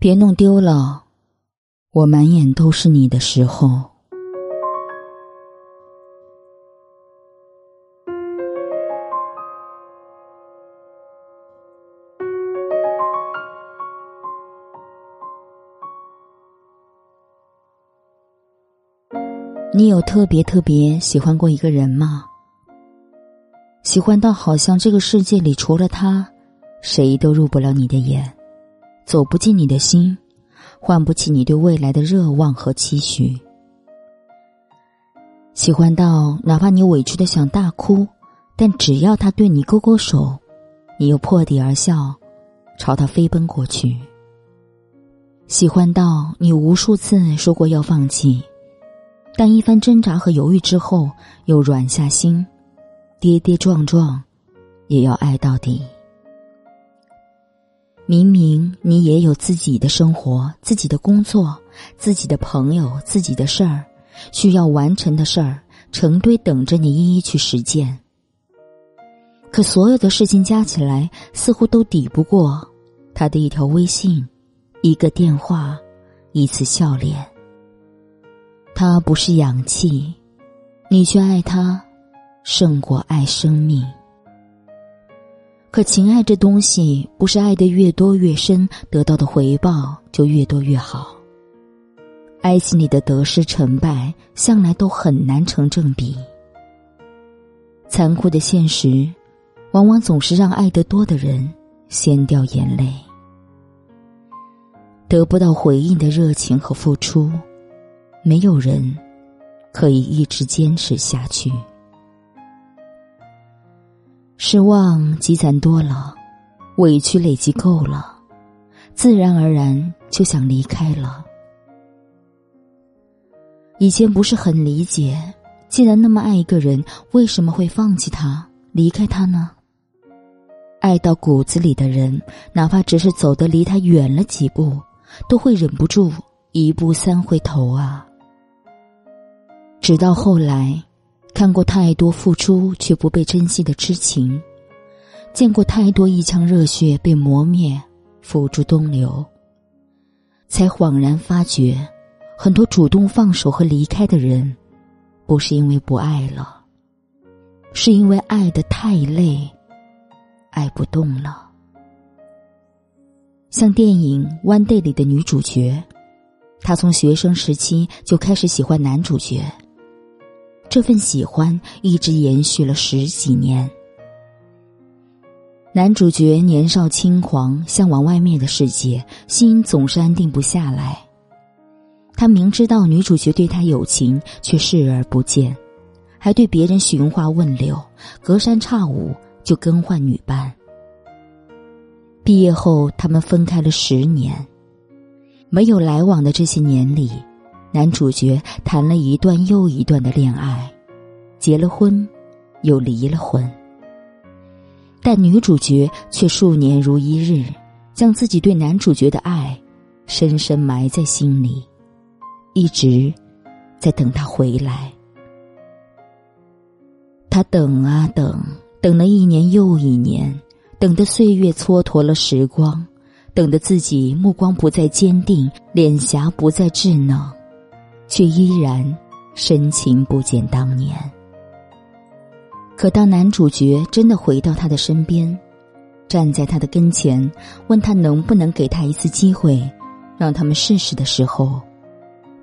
别弄丢了，我满眼都是你的时候。你有特别特别喜欢过一个人吗？喜欢到好像这个世界里除了他，谁都入不了你的眼，走不进你的心，唤不起你对未来的热望和期许。喜欢到哪怕你委屈的想大哭，但只要他对你勾勾手，你又破涕而笑，朝他飞奔过去。喜欢到你无数次说过要放弃。但一番挣扎和犹豫之后，又软下心，跌跌撞撞，也要爱到底。明明你也有自己的生活、自己的工作、自己的朋友、自己的事儿，需要完成的事儿成堆等着你一一去实践。可所有的事情加起来，似乎都抵不过他的一条微信、一个电话、一次笑脸。他不是氧气，你却爱他，胜过爱生命。可情爱这东西，不是爱的越多越深，得到的回报就越多越好。爱情里的得失成败，向来都很难成正比。残酷的现实，往往总是让爱得多的人先掉眼泪。得不到回应的热情和付出。没有人可以一直坚持下去。失望积攒多了，委屈累积够了，自然而然就想离开了。以前不是很理解，既然那么爱一个人，为什么会放弃他、离开他呢？爱到骨子里的人，哪怕只是走得离他远了几步，都会忍不住一步三回头啊。直到后来，看过太多付出却不被珍惜的痴情，见过太多一腔热血被磨灭、付诸东流，才恍然发觉，很多主动放手和离开的人，不是因为不爱了，是因为爱的太累，爱不动了。像电影《One Day》里的女主角，她从学生时期就开始喜欢男主角。这份喜欢一直延续了十几年。男主角年少轻狂，向往外面的世界，心总是安定不下来。他明知道女主角对他有情，却视而不见，还对别人寻话问柳，隔三差五就更换女伴。毕业后，他们分开了十年，没有来往的这些年里。男主角谈了一段又一段的恋爱，结了婚，又离了婚。但女主角却数年如一日，将自己对男主角的爱深深埋在心里，一直在等他回来。他等啊等，等了一年又一年，等的岁月蹉跎了时光，等的自己目光不再坚定，脸颊不再稚嫩。却依然深情不减当年。可当男主角真的回到他的身边，站在他的跟前，问他能不能给他一次机会，让他们试试的时候，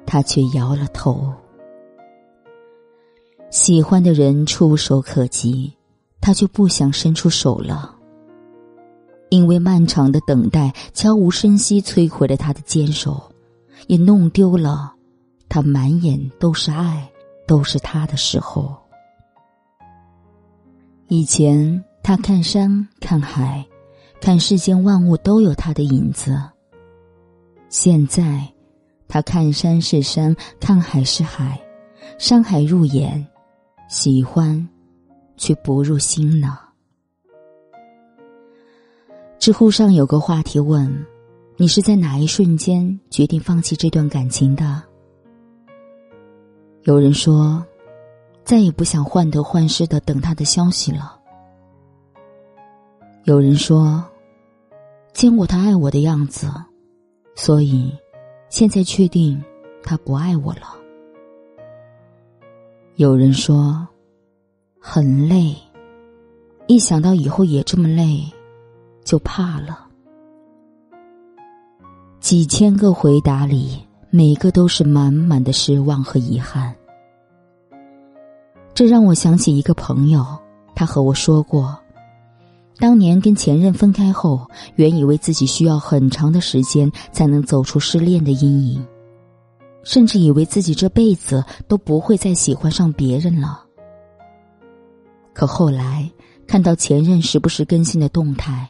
他却摇了头。喜欢的人触手可及，他就不想伸出手了，因为漫长的等待悄无声息摧毁了他的坚守，也弄丢了。他满眼都是爱，都是他的时候。以前他看山看海，看世间万物都有他的影子。现在，他看山是山，看海是海，山海入眼，喜欢，却不入心呢。知乎上有个话题问：你是在哪一瞬间决定放弃这段感情的？有人说，再也不想患得患失的等他的消息了。有人说，见过他爱我的样子，所以，现在确定他不爱我了。有人说，很累，一想到以后也这么累，就怕了。几千个回答里，每个都是满满的失望和遗憾。这让我想起一个朋友，他和我说过。当年跟前任分开后，原以为自己需要很长的时间才能走出失恋的阴影，甚至以为自己这辈子都不会再喜欢上别人了。可后来看到前任时不时更新的动态，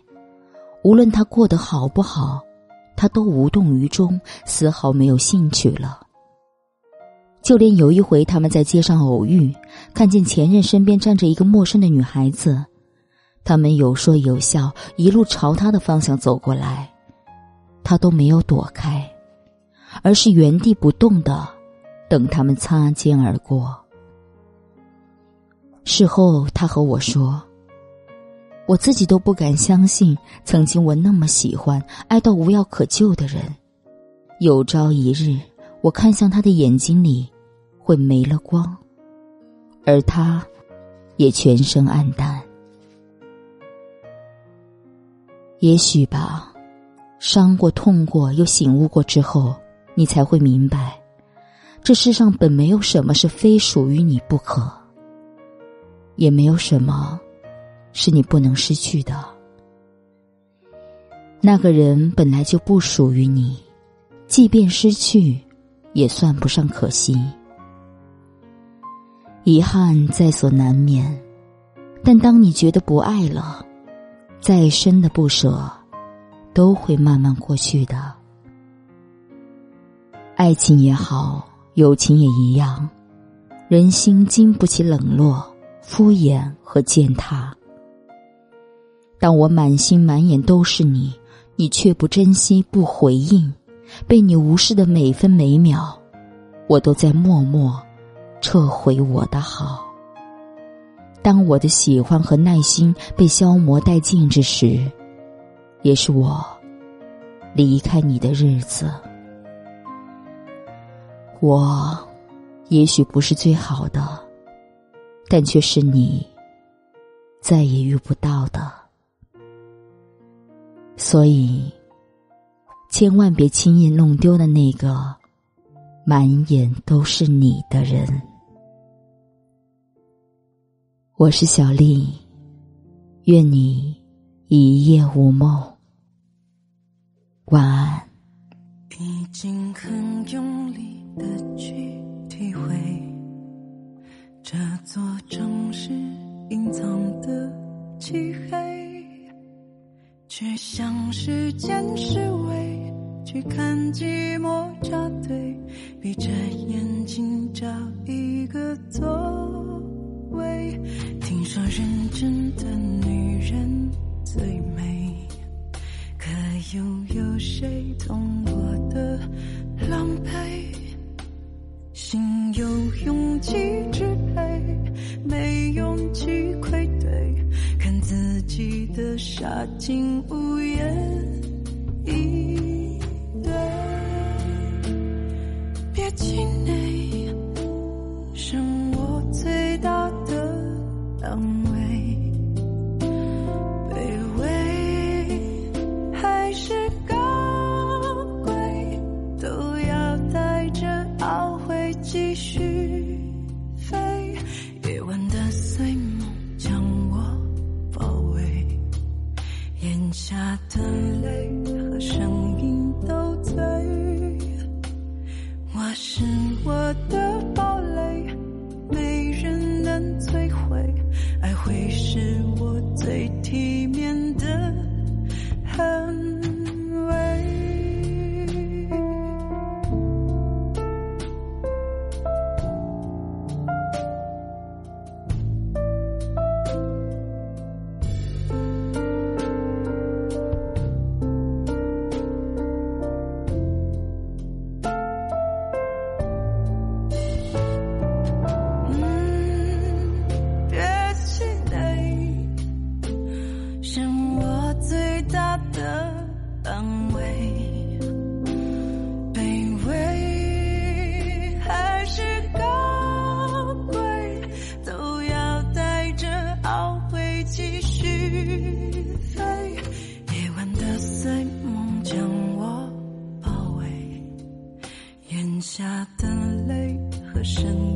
无论他过得好不好，他都无动于衷，丝毫没有兴趣了。就连有一回他们在街上偶遇，看见前任身边站着一个陌生的女孩子。他们有说有笑，一路朝他的方向走过来，他都没有躲开，而是原地不动的等他们擦肩而过。事后，他和我说：“我自己都不敢相信，曾经我那么喜欢、爱到无药可救的人，有朝一日，我看向他的眼睛里，会没了光，而他，也全身暗淡。”也许吧，伤过、痛过，又醒悟过之后，你才会明白，这世上本没有什么是非属于你不可，也没有什么是你不能失去的。那个人本来就不属于你，即便失去，也算不上可惜。遗憾在所难免，但当你觉得不爱了。再深的不舍，都会慢慢过去的。爱情也好，友情也一样，人心经不起冷落、敷衍和践踏。当我满心满眼都是你，你却不珍惜、不回应，被你无视的每分每秒，我都在默默撤回我的好。当我的喜欢和耐心被消磨殆尽之时，也是我离开你的日子。我也许不是最好的，但却是你再也遇不到的。所以，千万别轻易弄丢了那个满眼都是你的人。我是小丽，愿你一夜无梦，晚安。已经很用力的去体会这座城市隐藏的漆黑，却像是见识尾去看寂寞扎堆，闭着眼睛找一个座位。听说认真的女人最美，可又有谁懂我的狼狈？心有勇气支配，没勇气，记得杀进屋檐，一对别气馁，是我最大的浪漫。下的泪和声音。